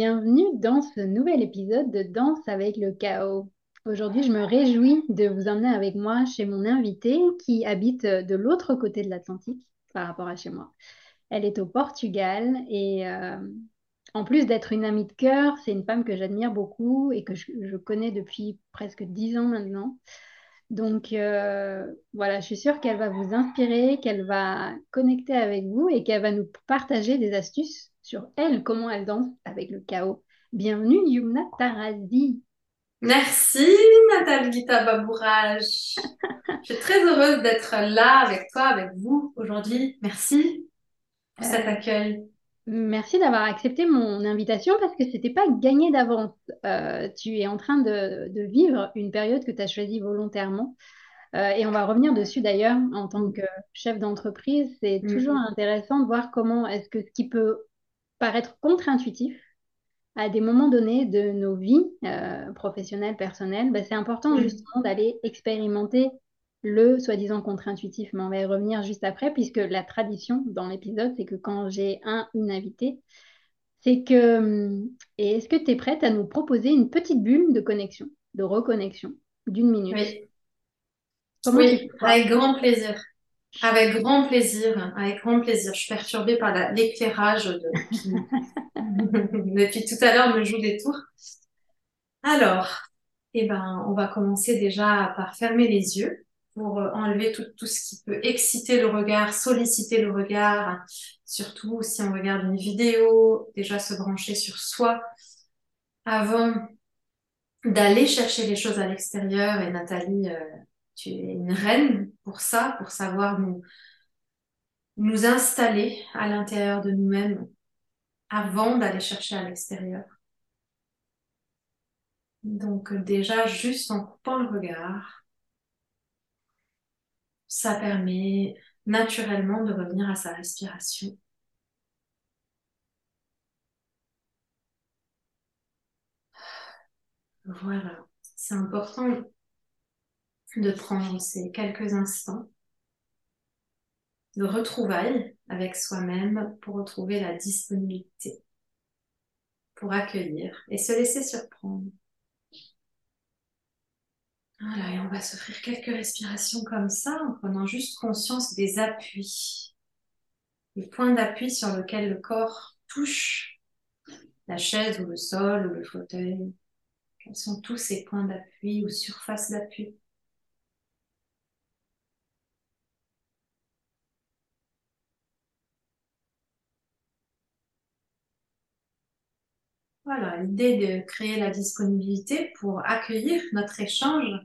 Bienvenue dans ce nouvel épisode de Danse avec le chaos. Aujourd'hui, je me réjouis de vous emmener avec moi chez mon invitée qui habite de l'autre côté de l'Atlantique par rapport à chez moi. Elle est au Portugal et euh, en plus d'être une amie de cœur, c'est une femme que j'admire beaucoup et que je, connais depuis presque dix ans maintenant. Donc euh, voilà, je suis sûre qu'elle va vous inspirer, qu'elle va connecter avec vous et qu'elle va nous partager des astuces sur elle, comment elle danse avec le chaos. Bienvenue Yumna Tarazi. Merci Nathalie Gita Babourage. Je suis très heureuse d'être là avec toi, avec vous aujourd'hui. Merci pour cet euh, accueil. Merci d'avoir accepté mon invitation parce que ce n'était pas gagné d'avance. Euh, tu es en train de, vivre une période que tu as choisie volontairement. Euh, et on va revenir dessus d'ailleurs en tant que chef d'entreprise. C'est mm. toujours intéressant de voir comment est-ce que ce qui peut paraître contre-intuitif à des moments donnés de nos vies euh, professionnelles, personnelles, bah, c'est important justement d'aller expérimenter le soi-disant contre-intuitif, mais on va y revenir juste après, puisque la tradition dans l'épisode, c'est que quand j'ai un une invité, c'est que, hum, et est-ce que tu es prête à nous proposer une petite bulle de connexion, de reconnexion d'une minute? Oui, oui avec grand plaisir. Avec grand plaisir, avec grand plaisir. Je suis perturbée par l'éclairage depuis tout à l'heure, me joue des tours. Alors, eh ben, on va commencer déjà par fermer les yeux pour euh, enlever tout, tout ce qui peut exciter le regard, solliciter le regard, surtout si on regarde une vidéo, déjà se brancher sur soi avant d'aller chercher les choses à l'extérieur. Et Nathalie, euh, tu es une reine pour ça, pour savoir nous, installer à l'intérieur de nous-mêmes avant d'aller chercher à l'extérieur. Donc déjà, juste en coupant le regard, ça permet naturellement de revenir à sa respiration. Voilà, c'est important de prendre ces quelques instants de retrouvailles avec soi-même pour retrouver la disponibilité, pour accueillir et se laisser surprendre. Voilà, et on va s'offrir quelques respirations comme ça en prenant juste conscience des appuis, les points d'appui sur lesquels le corps touche la chaise ou le sol ou le fauteuil. Quels sont tous ces points d'appui ou surfaces d'appui? Voilà, l'idée de créer la disponibilité pour accueillir notre échange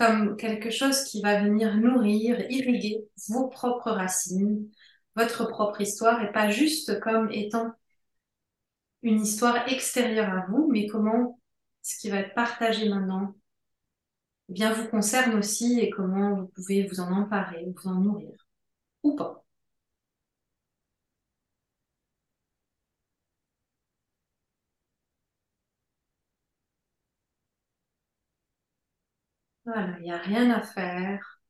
comme quelque chose qui va venir nourrir, irriguer vos propres racines, votre propre histoire, et pas juste comme étant une histoire extérieure à vous, mais comment ce qui va être partagé maintenant bien vous concerne aussi et comment vous pouvez vous en emparer, vous en nourrir ou pas. Voilà, il n'y a rien à faire,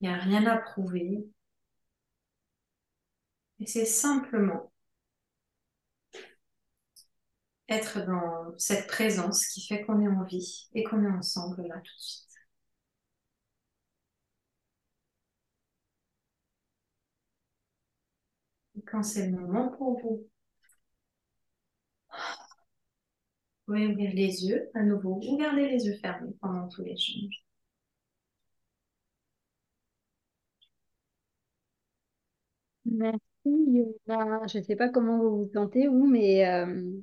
il n'y a rien à prouver. Et c'est simplement être dans cette présence qui fait qu'on est en vie et qu'on est ensemble là tout de suite. Et quand c'est le moment pour vous, vous pouvez ouvrir les yeux à nouveau ou garder les yeux fermés pendant tout l'échange. Merci, Je ne sais pas comment vous vous sentez, vous, mais euh,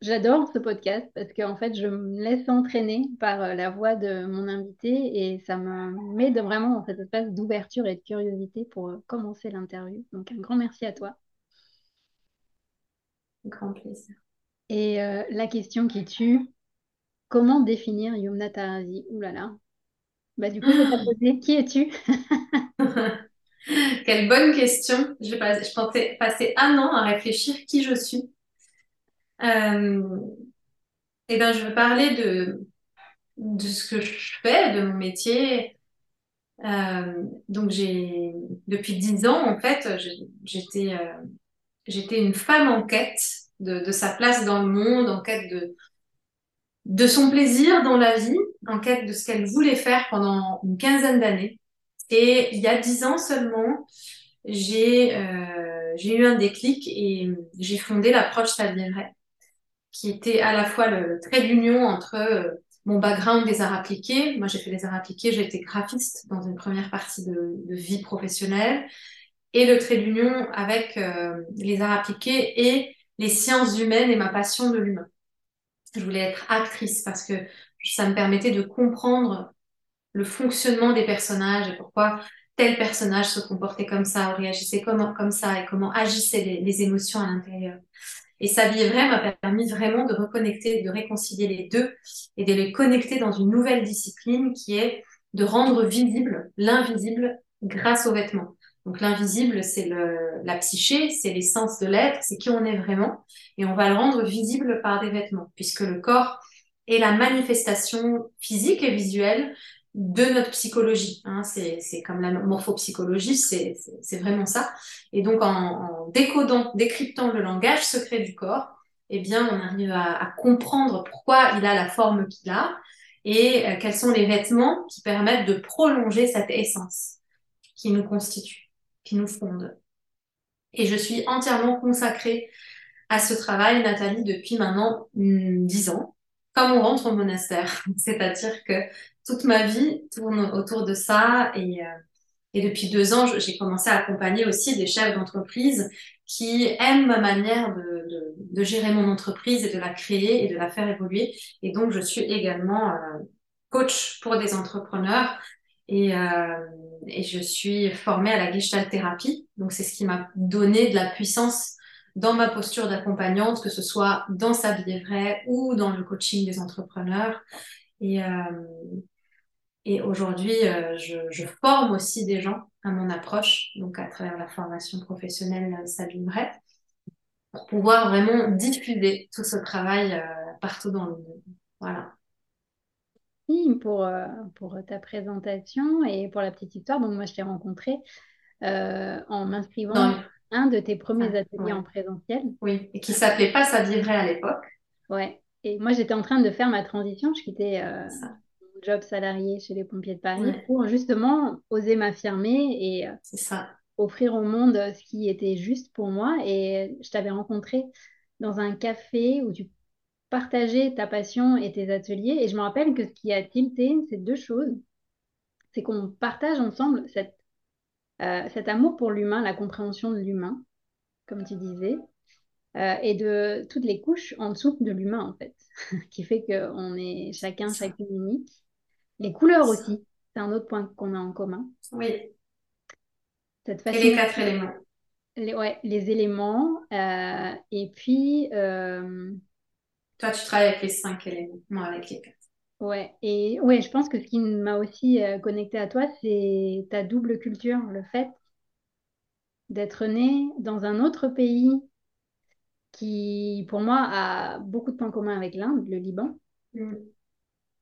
J'adore ce podcast parce qu'en fait, je me laisse entraîner par euh, la voix de mon invité et ça me met de vraiment dans cette espace d'ouverture et de curiosité pour euh, commencer l'interview. Donc, un grand merci à toi. Grand plaisir. Et euh, la question qui tue, comment définir Yumna Tarazi Ouh là là. Bah, du coup, je vais te poser, qui es-tu? Quelle bonne question. Je, pensais passer un an à réfléchir qui je suis. Euh, et ben, je veux parler de, de ce que je fais, de mon métier. Euh, donc, j'ai, depuis dix ans, en fait, j'étais, j'étais une femme en quête de, de, sa place dans le monde, en quête de, de son plaisir dans la vie, en quête de ce qu'elle voulait faire pendant une quinzaine d'années. Et il y a dix ans seulement, j'ai, euh, eu un déclic et j'ai fondé l'approche Savienray qui était à la fois le, trait d'union entre euh, mon background des arts appliqués. Moi, j'ai fait les arts appliqués, j'ai été graphiste dans une première partie de, vie professionnelle, et le trait d'union avec euh, les arts appliqués et les sciences humaines et ma passion de l'humain. Je voulais être actrice parce que ça me permettait de comprendre le fonctionnement des personnages et pourquoi tel personnage se comportait comme ça ou réagissait comme, ça et comment agissaient les, émotions à l'intérieur. Et sa vie m'a permis vraiment de reconnecter, de réconcilier les deux et de les connecter dans une nouvelle discipline qui est de rendre visible l'invisible grâce aux vêtements. Donc l'invisible, c'est la psyché, c'est l'essence de l'être, c'est qui on est vraiment, et on va le rendre visible par des vêtements, puisque le corps est la manifestation physique et visuelle de notre psychologie. Hein. C'est comme la morphopsychologie, c'est vraiment ça. Et donc, en, décodant, décryptant le langage secret du corps, eh bien, on arrive à, comprendre pourquoi il a la forme qu'il a et euh, quels sont les vêtements qui permettent de prolonger cette essence qui nous constitue, qui nous fonde. Et je suis entièrement consacrée à ce travail, Nathalie, depuis maintenant hmm, dix ans, comme on rentre au monastère. C'est-à-dire que toute ma vie tourne autour de ça. Et, euh, et depuis deux ans, j'ai commencé à accompagner aussi des chefs d'entreprise qui aiment ma manière de, de, gérer mon entreprise et de la créer et de la faire évoluer. Et donc, je suis également euh, coach pour des entrepreneurs. Et, euh, et je suis formée à la Gestalt thérapie. Donc, c'est ce qui m'a donné de la puissance dans ma posture d'accompagnante, que ce soit dans sa vie vraie ou dans le coaching des entrepreneurs. Et, euh, aujourd'hui, euh, je, forme aussi des gens à mon approche, donc à travers la formation professionnelle euh, Sabine pour pouvoir vraiment diffuser tout ce travail partout dans le monde. Voilà. Pour, pour ta présentation et pour la petite histoire. Donc, moi, je t'ai rencontré en m'inscrivant dans un de tes premiers ah, ateliers en présentiel. Oui, et qui s'appelait pas Ça vivrait à l'époque. Ouais. Et moi, j'étais en train de faire ma transition. Je quittais job salarié chez les pompiers de Paris pour justement oser m'affirmer et euh, ça. offrir au monde ce qui était juste pour moi. Et je t'avais rencontré dans un café où tu partageais ta passion et tes ateliers. Et je me rappelle que ce qui a tilté, c'est deux choses. C'est qu'on partage ensemble cette, euh, cet amour pour l'humain, la compréhension de l'humain, comme tu disais, euh, et de toutes les couches en dessous de l'humain, en fait, qui fait qu'on est chacun, chacune unique. Les couleurs aussi, c'est un autre point qu'on a en commun. Oui. Cette et les quatre éléments. Les, ouais, les éléments. Euh, et puis. Toi, tu travailles avec les cinq éléments, moi avec les quatre. Ouais, et ouais, je pense que ce qui m'a aussi euh, connecté à toi, c'est ta double culture, le fait d'être né dans un autre pays qui, pour moi, a beaucoup de points communs avec l'Inde, le Liban, Mm.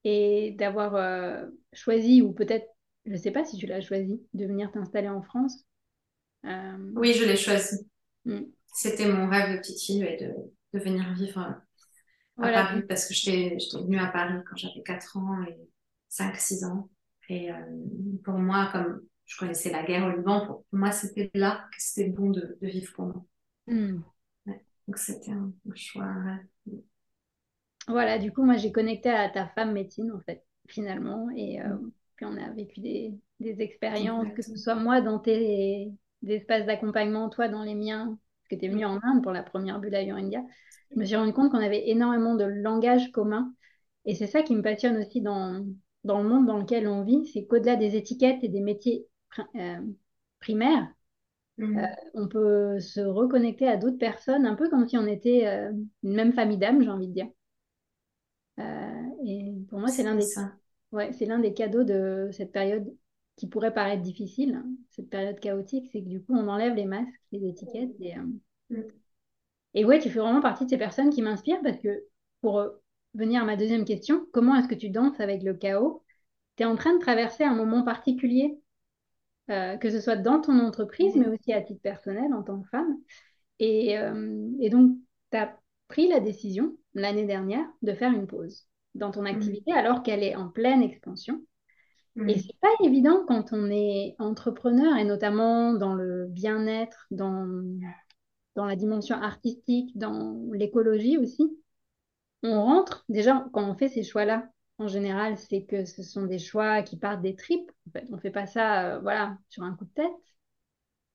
et d'avoir euh, choisi, ou peut-être, je ne sais pas si tu l'as choisi, de venir t'installer en France. Euh, Oui, je l'ai choisi. mm. C'était mon rêve de petite fille ouais, de, de venir vivre à. Paris parce que j'étais venue à Paris quand j'avais 4 ans et 5-6 ans. Et euh, pour moi, comme je connaissais la guerre au Liban, pour moi, c'était là que c'était bon de, de vivre pour moi. Mm. Ouais. Donc, c'était un, un choix. Voilà, du coup, moi, j'ai connecté à ta femme médecine, en fait, finalement. Et euh, Mm. puis, on a vécu des, des expériences, que ce soit moi dans tes espaces d'accompagnement, toi dans les miens, parce que tu es venu Mm. en Inde pour la première bulle à. Je me suis rendu compte qu'on avait énormément de langage commun. Et c'est ça qui me passionne aussi dans, dans le monde dans lequel on vit, c'est qu'au-delà des étiquettes et des métiers euh, primaires, euh, Mm. on peut se reconnecter à d'autres personnes, un peu comme si on était euh, une même famille d'âmes, j'ai envie de dire. Euh, et pour moi, c'est l'un des, ouais, des cadeaux de cette période qui pourrait paraître difficile, cette période chaotique, c'est que du coup, on enlève les masques, les étiquettes. Et, euh, Mm. Et ouais, tu fais vraiment partie de ces personnes qui m'inspirent parce que pour euh, venir à ma deuxième question, comment est-ce que tu danses avec le chaos? Tu es en train de traverser un moment particulier, euh, que ce soit dans ton entreprise, mais aussi à titre personnel en tant que femme. Et, euh, et donc, tu as pris la décision l'année dernière de faire une pause dans ton activité alors qu'elle est en pleine expansion. Et Mm. c'est pas évident quand on est entrepreneur et notamment dans le bien-être, dans, dans la dimension artistique, dans l'écologie aussi. On rentre, déjà, quand on fait ces choix-là, en général, c'est que ce sont des choix qui partent des tripes. En fait, on fait pas ça, euh, voilà, sur un coup de tête.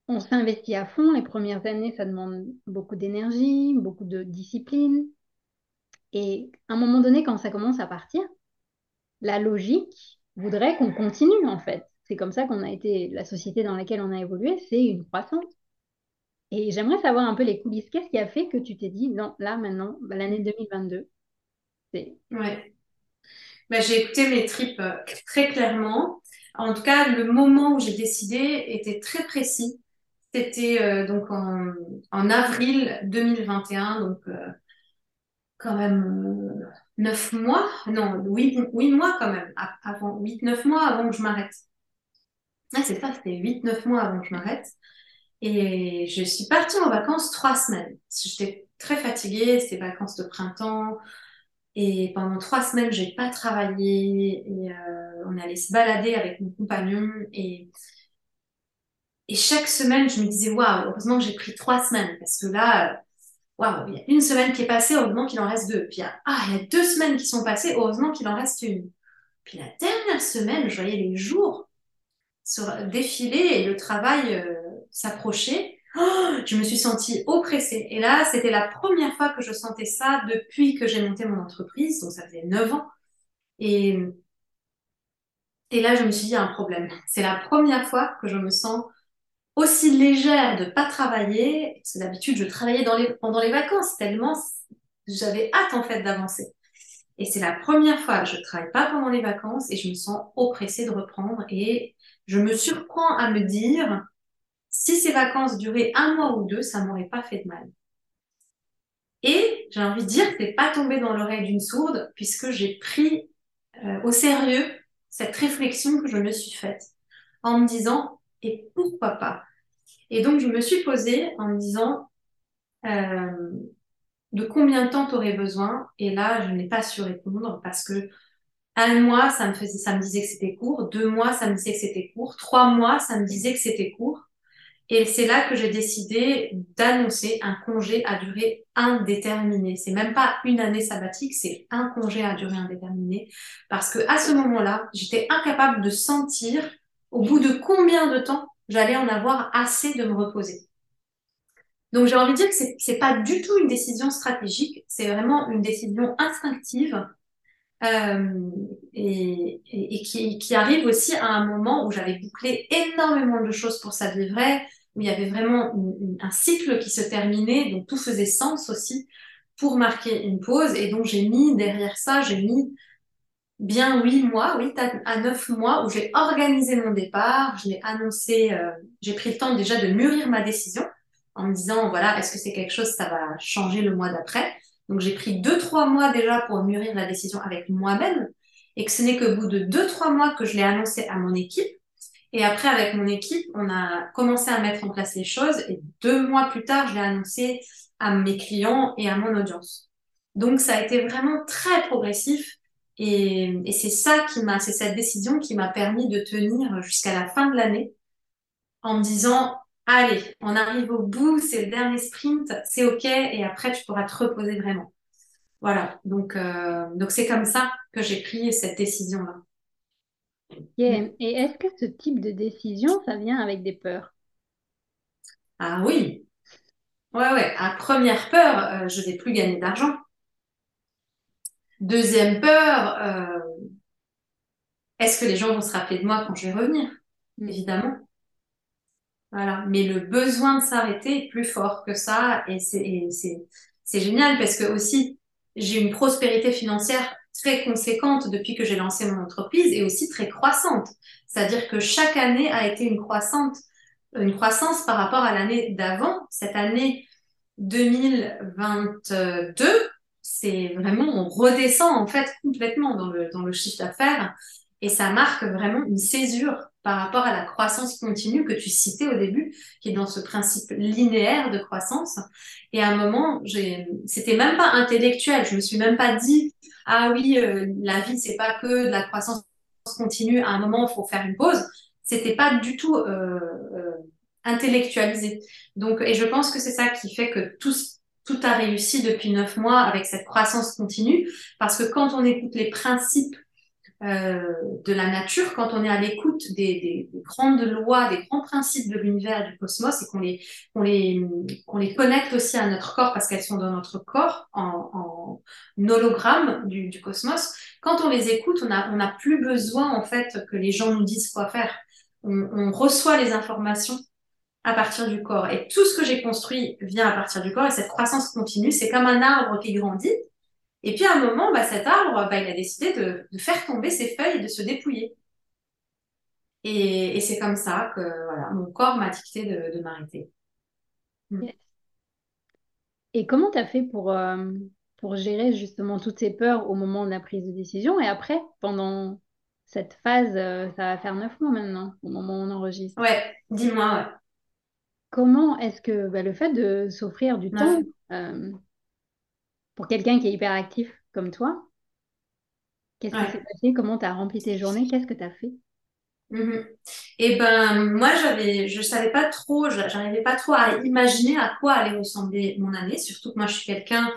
On s'investit à fond. Les premières années, ça demande beaucoup d'énergie, beaucoup de discipline. Et à un moment donné, quand ça commence à partir, la logique voudrait qu'on continue, en fait. C'est comme ça qu'on a été, la société dans laquelle on a évolué, c'est une croissance. Et j'aimerais savoir un peu les coulisses. Qu'est-ce qui a fait que tu t'es dit, non, là, maintenant, bah, l'année 2022, c'est... Ouais. Ben, j'ai écouté mes tripes euh, très clairement. En tout cas, le moment où j'ai décidé était très précis. C'était euh, donc en, avril 2021, donc euh, quand même neuf mois, non, huit, huit mois quand même, avant, huit, neuf mois avant que je m'arrête. Ah, c'est ça, c'était huit, neuf mois avant que je m'arrête. Et je suis partie en vacances trois semaines. J'étais très fatiguée, c'était vacances de printemps. Et pendant trois semaines, j'ai pas travaillé. Et euh, on allé se balader avec mon compagnon. Et, et chaque semaine, je me disais, waouh, heureusement que j'ai pris trois semaines. Parce que là, euh, waouh, il y a une semaine qui est passée, heureusement qu'il en reste deux. Puis il y a, ah, il y a deux semaines qui sont passées, heureusement qu'il en reste une. Puis la dernière semaine, je voyais les jours sur, défiler et le travail euh, s'approcher. Oh, je me suis sentie oppressée. Et là, c'était la première fois que je sentais ça depuis que j'ai monté mon entreprise. Donc, ça faisait neuf ans. Et, et là, je me suis dit, il y a un problème. C'est la première fois que je me sens aussi légère de pas travailler. D'habitude, je travaillais dans les, pendant les vacances tellement j'avais hâte en fait d'avancer. Et c'est la première fois que je travaille pas pendant les vacances et je me sens oppressée de reprendre. Et je me surprends à me dire, si ces vacances duraient un mois ou deux, ça m'aurait pas fait de mal. Et j'ai envie de dire que c'est pas tombé dans l'oreille d'une sourde puisque j'ai pris euh, au sérieux cette réflexion que je me suis faite en me disant et pourquoi pas? Et donc je me suis posée en me disant euh, de combien de temps tu aurais besoin? Et là, je n'ai pas su répondre parce que un mois, ça me faisait, ça me disait que c'était court. Deux mois, ça me disait que c'était court. Trois mois, ça me disait que c'était court. Et c'est là que j'ai décidé d'annoncer un congé à durée indéterminée. C'est même pas une année sabbatique, c'est un congé à durée indéterminée. Parce que à ce moment-là, j'étais incapable de sentir au bout de combien de temps j'allais en avoir assez de me reposer. Donc j'ai envie de dire que c'est, c'est pas du tout une décision stratégique, c'est vraiment une décision instinctive euh, et, qui, qui arrive aussi à un moment où j'avais bouclé énormément de choses pour sa vie vraie, où il y avait vraiment un cycle qui se terminait, donc tout faisait sens aussi pour marquer une pause. Et donc j'ai mis derrière ça, j'ai mis bien huit mois, oui, à neuf mois, où j'ai organisé mon départ, je l'ai annoncé, euh, j'ai pris le temps déjà de mûrir ma décision en me disant, voilà, est-ce que c'est quelque chose, ça va changer le mois d'après? Donc j'ai pris deux, trois mois déjà pour mûrir la décision avec moi-même, et que ce n'est qu'au bout de deux, trois mois que je l'ai annoncé à mon équipe. Et après, avec mon équipe, on a commencé à mettre en place les choses, et deux mois plus tard, je l'ai annoncé à mes clients et à mon audience. Donc ça a été vraiment très progressif et, c'est ça qui m'a, c'est cette décision qui m'a permis de tenir jusqu'à la fin de l'année en me disant, allez, on arrive au bout, c'est le dernier sprint, c'est ok, et après tu pourras te reposer vraiment. Voilà, donc euh, donc c'est comme ça que j'ai pris cette décision-là. Et est-ce que ce type de décision, ça vient avec des peurs? Ah oui, ouais ouais. À première peur, euh, je vais plus gagner d'argent. Deuxième peur, euh, est-ce que les gens vont se rappeler de moi quand je vais revenir? Mm. Évidemment. Voilà. Mais le besoin de s'arrêter est plus fort que ça et c'est génial parce que aussi j'ai une prospérité financière très conséquente depuis que j'ai lancé mon entreprise et aussi très croissante. C'est-à-dire que chaque année a été une croissante, une croissance par rapport à l'année d'avant. Cette année 2022, c'est vraiment, on redescend en fait complètement dans le, dans le chiffre d'affaires et ça marque vraiment une césure par rapport à la croissance continue que tu citais au début, qui est dans ce principe linéaire de croissance. Et à un moment, c'était même pas intellectuel. Je me suis même pas dit, ah oui, euh, la vie c'est pas que de la croissance continue. À un moment, il faut faire une pause. C'était pas du tout euh, euh, intellectualisé. Donc, et je pense que c'est ça qui fait que tout tout a réussi depuis neuf mois avec cette croissance continue, parce que quand on écoute les principes euh, de la nature, quand on est à l'écoute des, grandes lois, des grands principes de l'univers du cosmos, et qu'on les, on les, on les connecte aussi à notre corps, parce qu'elles sont dans notre corps en, en hologramme du, du, cosmos, quand on les écoute, on n'a on a plus besoin en fait que les gens nous disent quoi faire. On, on reçoit les informations à partir du corps. Et tout ce que j'ai construit vient à partir du corps et cette croissance continue, c'est comme un arbre qui grandit. Et puis à un moment, bah, cet arbre, bah, il a décidé de, de, faire tomber ses feuilles et de se dépouiller. Et, et c'est comme ça que voilà, mon corps m'a dicté de, de m'arrêter. Mm. Et comment tu as fait pour, euh, pour gérer justement toutes ces peurs au moment de la prise de décision et après, pendant cette phase, euh, ça va faire neuf mois maintenant, au moment où on enregistre? Ouais, dis-moi, ouais. Comment est-ce que bah, le fait de s'offrir du temps euh, pour quelqu'un qui est hyperactif comme toi, qu'est-ce qui s'est passé? Comment tu as rempli tes journées? Qu'est-ce que tu as fait? Mmh Eh ben, moi, j'avais, je savais pas trop, j'arrivais pas trop à imaginer à quoi allait ressembler mon année, surtout que moi, je suis quelqu'un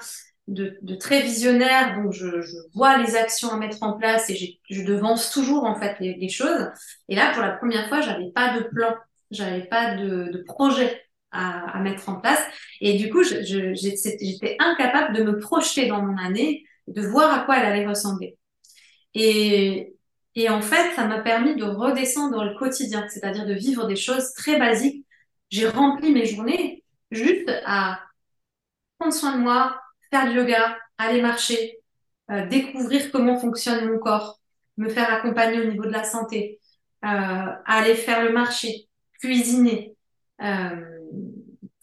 de, très visionnaire, donc je, vois les actions à mettre en place et je devance toujours en fait les, les, choses. Et là, pour la première fois, j'avais pas de plan j'avais pas de, de projet à, mettre en place. Et du coup, j'étais incapable de me projeter dans mon année, de voir à quoi elle allait ressembler. Et, et en fait, ça m'a permis de redescendre dans le quotidien, c'est-à-dire de vivre des choses très basiques. J'ai rempli mes journées juste à prendre soin de moi, faire du yoga, aller marcher, euh, découvrir comment fonctionne mon corps, me faire accompagner au niveau de la santé, euh, aller faire le marché, cuisiner, euh,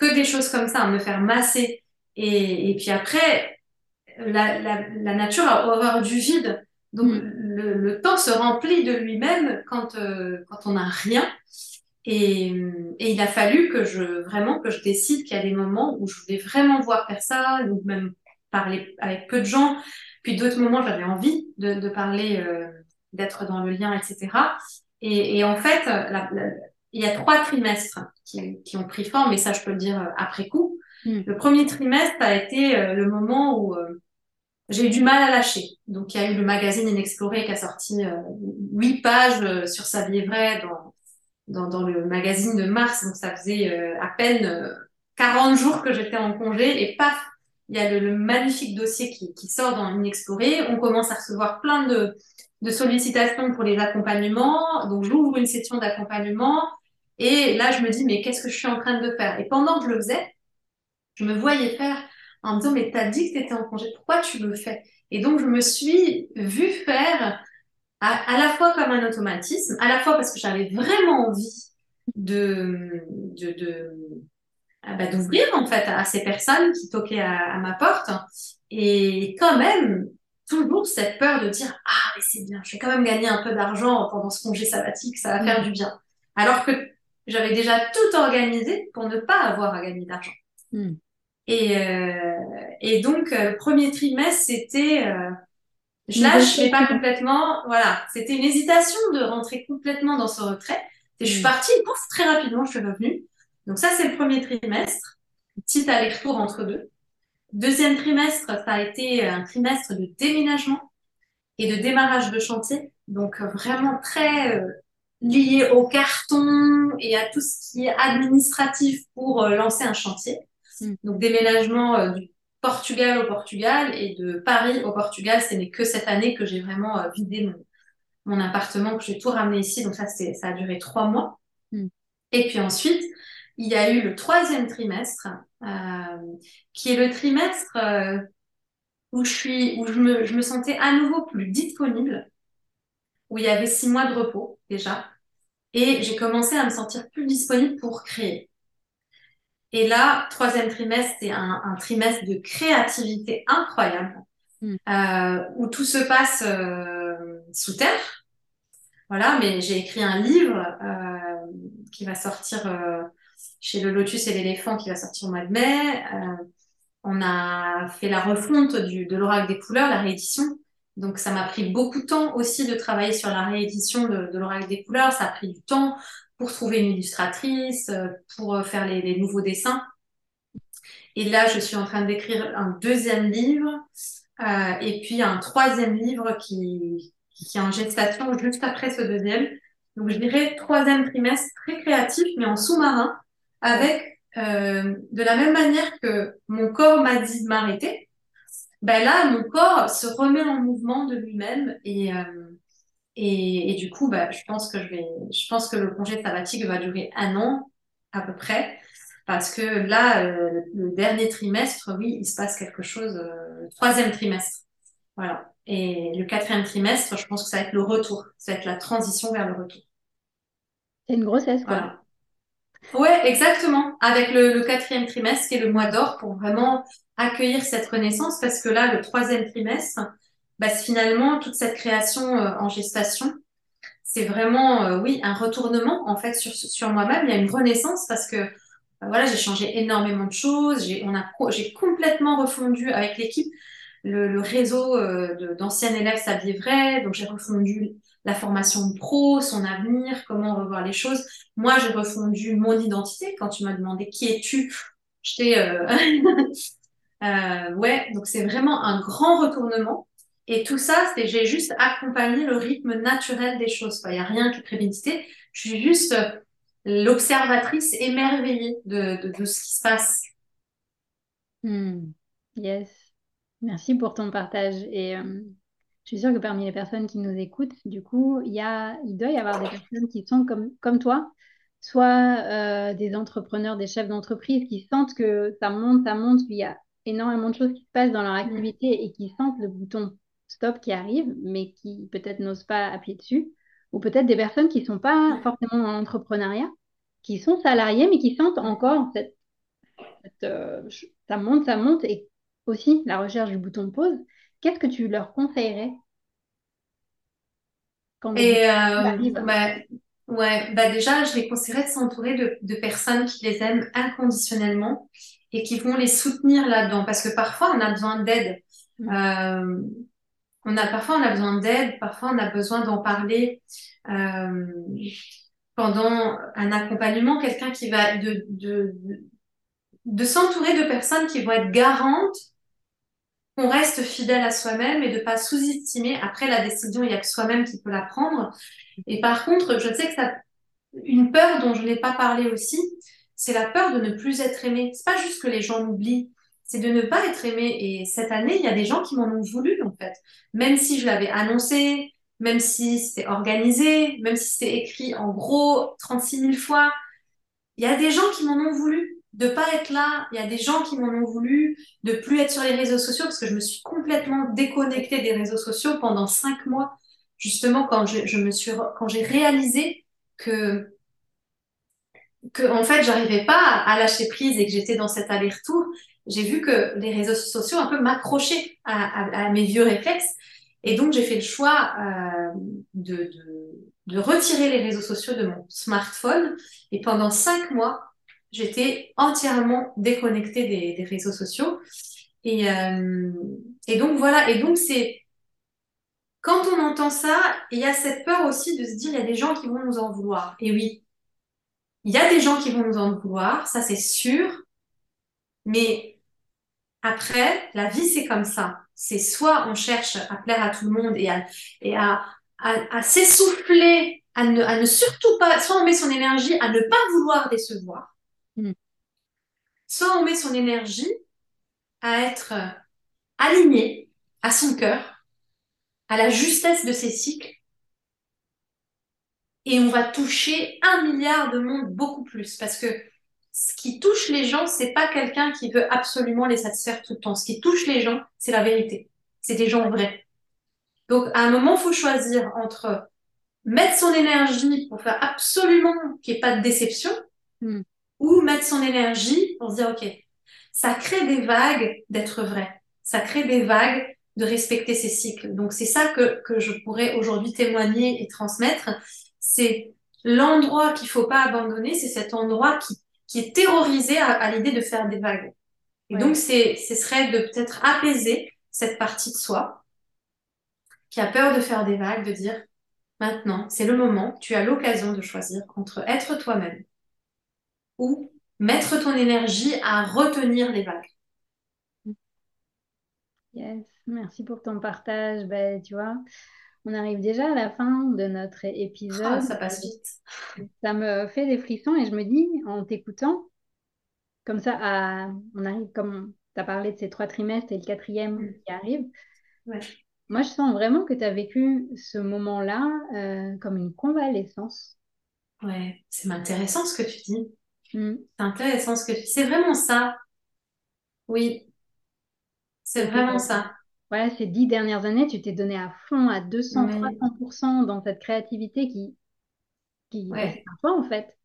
que des choses comme ça, me faire masser. Et, et puis après, la, la, la, nature a horreur du vide. Donc mm. le, le, temps se remplit de lui-même quand, euh, quand on n'a rien. Et, et, il a fallu que je vraiment que je décide qu'il y a des moments où je voulais vraiment voir personne ou même parler avec peu de gens. Puis d'autres moments, j'avais envie de, de parler, euh, d'être dans le lien, etc. Et, et en fait, la, il y a trois trimestres qui, qui, ont pris forme, et ça, je peux le dire euh, après coup. Hmm. Le premier trimestre a été euh, le moment où euh, j'ai eu du mal à lâcher. Donc, il y a eu le magazine Inexploré qui a sorti huit pages sur sa vie vraie dans, dans, dans, le magazine de mars. Donc, ça faisait à peine 40 jours que j'étais en congé, et paf, il y a le, magnifique dossier qui, qui, sort dans Inexploré. On commence à recevoir plein de, de sollicitations pour les accompagnements. Donc, j'ouvre une session d'accompagnement. Et là, je me dis, mais qu'est-ce que je suis en train de faire? Et pendant que je le faisais, je me voyais faire en me disant, mais t'as dit que tu étais en congé, pourquoi tu le fais? Et donc, je me suis vue faire à, la fois comme un automatisme, à la fois parce que j'avais vraiment envie de, de, ah bah, d'ouvrir en fait à ces personnes qui toquaient à, ma porte. Et quand même toujours cette peur de dire ah mais c'est bien je vais quand même gagner un peu d'argent pendant ce congé sabbatique ça va faire mm. du bien. Alors que j'avais déjà tout organisé pour ne pas avoir à gagner d'argent mm. et, euh, et donc euh, premier trimestre c'était euh, je lâche mais pas complètement voilà c'était une hésitation de rentrer complètement dans ce retrait et je suis mm. partie pouf, très rapidement je suis revenue donc ça, c'est le premier trimestre. Petit aller-retour entre deux. Deuxième trimestre, ça a été un trimestre de déménagement et de démarrage de chantier. Donc vraiment très euh, lié au carton et à tout ce qui est administratif pour euh, lancer un chantier. Hmm. Donc déménagement euh, du Portugal au Portugal et de Paris au Portugal. Ce n'est que cette année que j'ai vraiment vidé mon, mon appartement, que j'ai tout ramené ici. Donc ça, ça a duré trois mois. Hmm. Et puis ensuite, il y a eu le troisième trimestre, euh, qui est le trimestre euh, où, je, suis, où je, me, je me sentais à nouveau plus disponible, où il y avait six mois de repos déjà, et j'ai commencé à me sentir plus disponible pour créer. Et là, troisième trimestre, c'est un, un, trimestre de créativité incroyable, hmm. euh, où tout se passe euh, sous terre. Voilà, mais j'ai écrit un livre euh, qui va sortir chez le Lotus et l'éléphant qui va sortir au mois de mai. On a fait la refonte du, de l'oracle des couleurs, la réédition. Donc ça m'a pris beaucoup de temps aussi de travailler sur la réédition de, de l'oracle des couleurs. Ça a pris du temps pour trouver une illustratrice, euh, pour euh, faire les, nouveaux dessins. Et là, je suis en train d'écrire un deuxième livre euh, et puis un troisième livre qui, est en gestation juste après ce deuxième. Donc je dirais troisième trimestre très créatif, mais en sous-marin, avec de la même manière que mon corps m'a dit de m'arrêter, ben là, mon corps se remet en mouvement de lui-même et, euh, et, et, du coup, ben, je pense que je vais, je pense que le congé sabbatique va durer un an à peu près, parce que là, euh, le dernier trimestre, oui, il se passe quelque chose, euh, troisième trimestre, voilà. Et le quatrième trimestre, je pense que ça va être le retour, ça va être la transition vers le retour. C'est une grossesse, quoi. Voilà. Ouais, exactement. Avec le, quatrième trimestre, qui est le mois d'or, pour vraiment accueillir cette renaissance, parce que là, le troisième trimestre, bah, finalement, toute cette création euh, en gestation, c'est vraiment, euh, oui, un retournement, en fait, sur, moi-même. Il y a une renaissance parce que, bah, voilà, j'ai changé énormément de choses. J'ai, complètement refondu avec l'équipe le, réseau euh, d'anciens élèves s'habiller vrai. Donc, j'ai refondu la formation pro, son avenir, comment revoir les choses. Moi, j'ai refondu mon identité. Quand tu m'as demandé qui es-tu, j'étais... Euh... euh, ouais, donc c'est vraiment un grand retournement. Et tout ça, c'est j'ai juste accompagné le rythme naturel des choses. Il n'y a rien qui est prémédité. Je suis juste l'observatrice émerveillée de, ce qui se passe. Hmm. Yes. Merci pour ton partage. Et euh, je suis sûre que parmi les personnes qui nous écoutent, du coup, il, y a, il doit y avoir des personnes qui sont comme, comme toi, soit euh, des entrepreneurs, des chefs d'entreprise qui sentent que ça monte, ça monte, qu'il y a énormément de choses qui se passent dans leur activité et qui sentent le bouton stop qui arrive, mais qui peut-être n'osent pas appuyer dessus. Ou peut-être des personnes qui ne sont pas forcément en entrepreneuriat, qui sont salariés, mais qui sentent encore cette, euh, ça monte, ça monte, et aussi la recherche du bouton pause. Qu'est-ce que tu leur conseillerais quand Et euh, bah, ouais, bah déjà, je les conseillerais de s'entourer de, de, personnes qui les aiment inconditionnellement et qui vont les soutenir là-dedans. Parce que parfois, on a besoin d'aide. Mm. Euh, on a, parfois, on a besoin d'aide, parfois, on a besoin d'en parler euh, pendant un accompagnement, quelqu'un qui va de, de, de s'entourer de personnes qui vont être garantes qu'on reste fidèle à soi-même et de pas sous-estimer. Après, la décision, il n'y a que soi-même qui peut la prendre. Et par contre, je sais que ça, une peur dont je n'ai pas parlé aussi, c'est la peur de ne plus être aimé. C'est pas juste que les gens m'oublient, c'est de ne pas être aimé. Et cette année, il y a des gens qui m'en ont voulu, en fait. Même si je l'avais annoncé, même si c'était organisé, même si c'était écrit en gros 36 000 fois, il y a des gens qui m'en ont voulu de pas être là. Il y a des gens qui m'en ont voulu, de plus être sur les réseaux sociaux parce que je me suis complètement déconnectée des réseaux sociaux pendant cinq mois. justement quand je, me suis, quand j'ai réalisé que que en fait j'arrivais pas à lâcher prise et que j'étais dans cet aller-retour, j'ai vu que les réseaux sociaux un peu m'accrochaient à, mes vieux réflexes et donc j'ai fait le choix euh, de, de, retirer les réseaux sociaux de mon smartphone et pendant cinq mois j'étais entièrement déconnectée des, réseaux sociaux et, euh, et donc voilà et donc c'est quand on entend ça, il y a cette peur aussi de se dire il y a des gens qui vont nous en vouloir. Et oui, il y a des gens qui vont nous en vouloir, ça c'est sûr. Mais après, la vie c'est comme ça. C'est soit on cherche à plaire à tout le monde et à, et à, à, s'essouffler, à ne, à ne surtout pas, soit on met son énergie à ne pas vouloir décevoir, mm. soit on met son énergie à être aligné à son cœur à la justesse de ces cycles et on va toucher un milliard de monde beaucoup plus parce que ce qui touche les gens, c'est pas quelqu'un qui veut absolument les satisfaire tout le temps. Ce qui touche les gens, c'est la vérité. C'est des gens vrais. Donc, à un moment, faut choisir entre mettre son énergie pour faire absolument qu'il n'y ait pas de déception hmm. Ou mettre son énergie pour se dire, OK, ça crée des vagues d'être vrai. Ça crée des vagues de respecter ces cycles. Donc c'est ça que, que je pourrais aujourd'hui témoigner et transmettre. C'est l'endroit qu'il faut pas abandonner, c'est cet endroit qui, qui est terrorisé à, l'idée de faire des vagues. Et donc c'est, ce serait de peut-être apaiser cette partie de soi qui a peur de faire des vagues, de dire maintenant, c'est le moment, tu as l'occasion de choisir entre être toi-même ou mettre ton énergie à retenir les vagues. Yes. Merci pour ton partage. Ben, tu vois, on arrive déjà à la fin de notre épisode. Ah, ça passe vite. Ça me fait des frissons et je me dis, en t'écoutant, comme ça, on arrive, comme tu as parlé de ces trois trimestres et le quatrième mm. qui arrive. Moi, je sens vraiment que tu as vécu ce moment-là euh, comme une convalescence. Ouais, c'est intéressant ce que tu dis. Mm. C'est intéressant ce que tu dis. C'est vraiment ça. Oui, c'est vraiment ça voilà, ces dix dernières années, tu t'es donné à fond, à 200, 300% dans cette créativité qui, qui ouais. toi, en fait.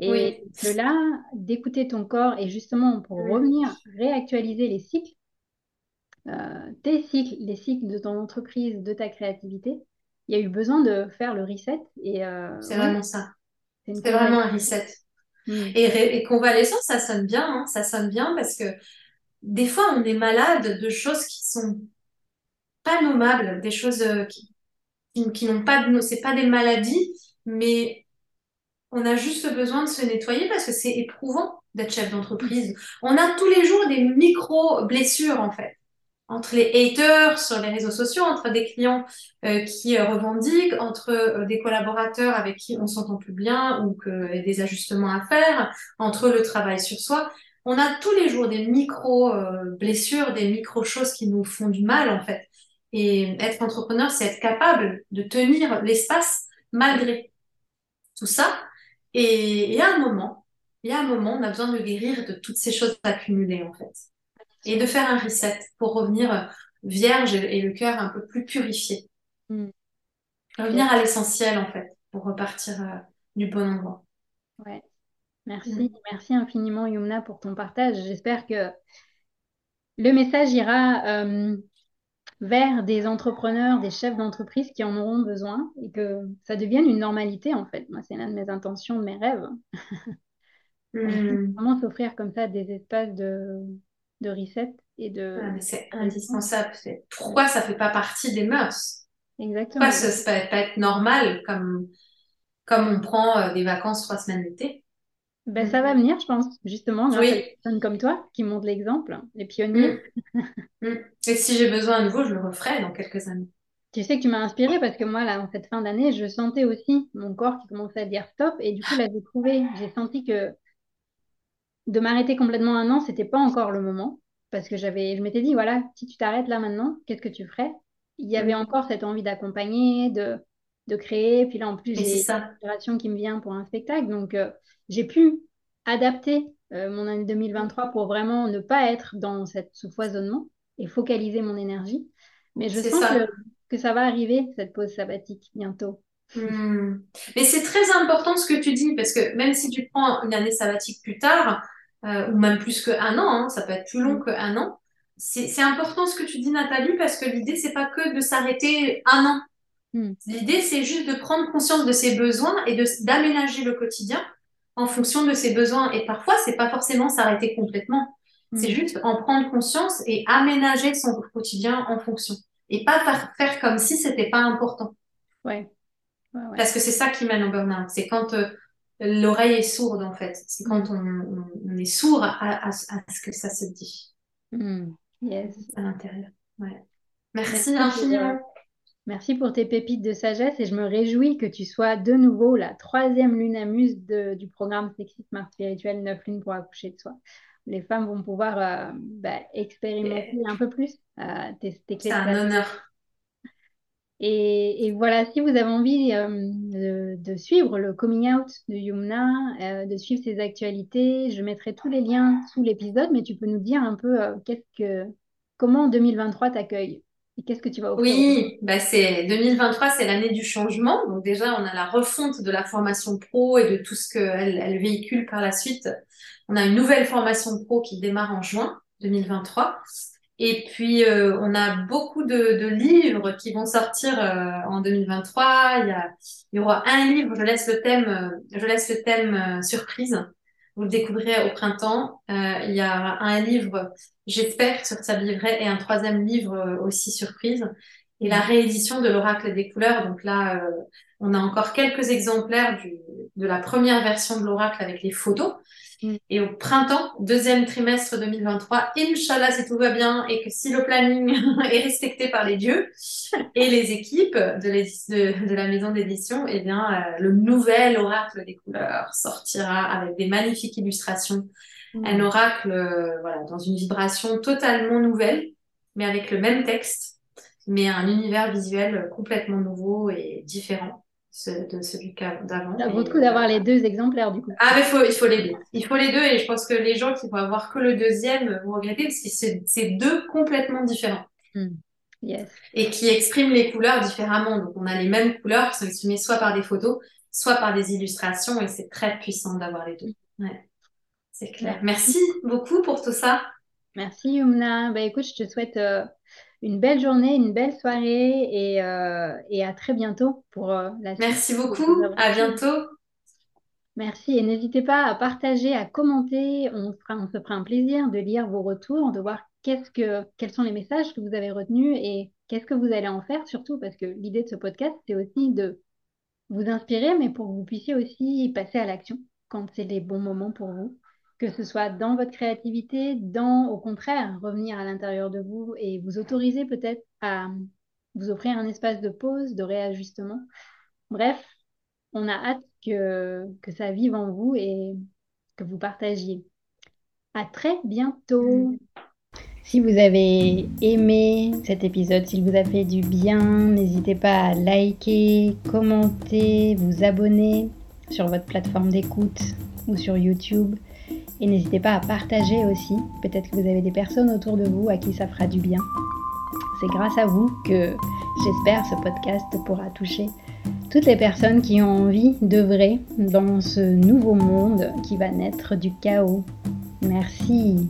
Et de là, d'écouter ton corps et justement pour revenir réactualiser les cycles, euh, tes cycles, les cycles de ton entreprise, de ta créativité, il y a eu besoin de faire le reset. Et euh, c'est vraiment ça. C'est vraiment un reset. Hmm. Et, et, convalescence, ça sonne bien, hein. ça sonne bien parce que des fois, on est malade de choses qui sont pas nommables, des choses euh, qui, qui, n'ont pas de, c'est pas des maladies, mais on a juste besoin de se nettoyer parce que c'est éprouvant d'être chef d'entreprise. On a tous les jours des micro-blessures, en fait. Entre les haters sur les réseaux sociaux, entre des clients euh, qui euh, revendiquent, entre des collaborateurs avec qui on s'entend plus bien ou que des ajustements à faire, entre le travail sur soi. On a tous les jours des micro-blessures, des micro-choses qui nous font du mal, en fait. Et être entrepreneur, c'est être capable de tenir l'espace malgré tout ça. Et, et, à un moment, il y a un moment, on a besoin de guérir de toutes ces choses accumulées, en fait. Et de faire un reset pour revenir vierge et, le cœur un peu plus purifié. Hmm. Revenir à l'essentiel, en fait, pour repartir euh, du bon endroit. Ouais. Merci, hmm. merci infiniment Yumna pour ton partage. J'espère que le message ira euh, vers des entrepreneurs, des chefs d'entreprise qui en auront besoin et que ça devienne une normalité en fait. Moi, c'est l'une de mes intentions, de mes rêves. Hmm. Vraiment s'offrir comme ça des espaces de, de reset et de. Ah, c'est indispensable. Pourquoi ça fait pas partie des mœurs Exactement. Pourquoi ça ne peut pas être normal comme, comme on prend euh, des vacances trois semaines d'été? Ben, ça va venir, je pense, justement, grâce oui. à des personnes comme toi qui montrent l'exemple, les pionniers. Mm. Mm. Et si j'ai besoin à nouveau, je le referai dans quelques années. Tu sais que tu m'as inspirée parce que moi, là, en cette fin d'année, je sentais aussi mon corps qui commençait à dire stop. Et du coup, là, j'ai trouvé, j'ai senti que de m'arrêter complètement un an, c'était pas encore le moment. Parce que j'avais, je m'étais dit, voilà, si tu t'arrêtes là maintenant, qu'est-ce que tu ferais? Il y avait mm. encore cette envie d'accompagner, de, de créer. Puis là, en plus, j'ai une inspiration qui me vient pour un spectacle. Donc, euh, j'ai pu adapter euh, mon année 2023 pour vraiment ne pas être dans cette, ce foisonnement et focaliser mon énergie. Mais je sens que que ça va arriver, cette pause sabbatique, bientôt. Hmm. Mais c'est très important ce que tu dis, parce que même si tu prends une année sabbatique plus tard, euh, ou même plus qu'un an, hein, ça peut être plus long mm. qu'un an, c'est important ce que tu dis, Nathalie, parce que l'idée, c'est pas que de s'arrêter un an. Mm. L'idée, c'est juste de prendre conscience de ses besoins et d'aménager le quotidien en fonction de ses besoins. Et parfois, c'est pas forcément s'arrêter complètement. C'est juste en prendre conscience et aménager son quotidien en fonction. Et pas faire, faire comme si c'était pas important. Ouais. Parce que c'est ça qui mène au burn-out. C'est quand euh, l'oreille est sourde, en fait. C'est quand on, on, est sourd à, à, ce que ça se dit. Mm. Yes. À l'intérieur. Ouais. Merci, infiniment. Merci pour tes pépites de sagesse et je me réjouis que tu sois de nouveau la troisième lunamuse de, du programme Sexy Smart Spirituel 9 lunes pour accoucher de soi. Les femmes vont pouvoir euh, bah, expérimenter un peu plus euh, tes, tes C'est un honneur. Et, voilà, si vous avez envie euh, de, suivre le coming out de Yumna, euh, de suivre ses actualités, je mettrai tous les liens sous l'épisode, mais tu peux nous dire un peu euh, comment 2023 t'accueille et qu'est-ce que tu vas offrir Oui, bah c'est 2023, c'est l'année du changement. Donc déjà, on a la refonte de la formation pro et de tout ce qu'elle elle véhicule par la suite. On a une nouvelle formation pro qui démarre en juin 2023. Et puis, euh, on a beaucoup de, de, livres qui vont sortir euh, en 2023. Il y, a, il y aura un livre, je laisse le thème, euh, je laisse le thème surprise. Vous le découvrirez au printemps. il y a un livre, j'espère, sur sa livret et un troisième livre aussi surprise. Et la réédition de l'oracle des couleurs. Donc là, on a encore quelques exemplaires du, de la première version de l'oracle avec les photos. Mm. Et au printemps, deuxième trimestre 2023, Inch'Allah, si tout va bien et que si le planning est respecté par les dieux et les équipes de, de, la maison d'édition, eh bien, euh, le nouvel oracle des couleurs sortira avec des magnifiques illustrations. Mm. Un oracle, euh, voilà, dans une vibration totalement nouvelle, mais avec le même texte, mais un univers visuel complètement nouveau et différent de celui d'avant. Ça vaut le coup d'avoir les deux exemplaires du coup. Ah mais faut, il faut les deux. Il faut les deux et je pense que les gens qui vont avoir que le deuxième vont regretter parce que c'est deux complètement différents. Hmm. Yes. Et qui expriment les couleurs différemment. Donc on a les mêmes couleurs qui sont exprimées soit par des photos, soit par des illustrations et c'est très puissant d'avoir les deux. Ouais. C'est clair. Merci beaucoup pour tout ça. Merci Yumna. Bah écoute, je te souhaite euh, une belle journée, une belle soirée et, euh, et à très bientôt pour euh, la suite. Merci beaucoup, à bientôt. Merci et n'hésitez pas à partager, à commenter. On, on se fera un plaisir de lire vos retours, de voir qu'est-ce que, quels sont les messages que vous avez retenus et qu'est-ce que vous allez en faire surtout parce que l'idée de ce podcast, c'est aussi de vous inspirer, mais pour que vous puissiez aussi passer à l'action quand c'est les bons moments pour vous que ce soit dans votre créativité, dans, au contraire, revenir à l'intérieur de vous et vous autoriser peut-être à vous offrir un espace de pause, de réajustement. Bref, on a hâte que, ça vive en vous et que vous partagiez. À très bientôt. Si vous avez aimé cet épisode, s'il vous a fait du bien, n'hésitez pas à liker, commenter, vous abonner sur votre plateforme d'écoute ou sur YouTube. Et n'hésitez pas à partager aussi. Peut-être que vous avez des personnes autour de vous à qui ça fera du bien. C'est grâce à vous que j'espère ce podcast pourra toucher toutes les personnes qui ont envie d'œuvrer dans ce nouveau monde qui va naître du chaos. Merci.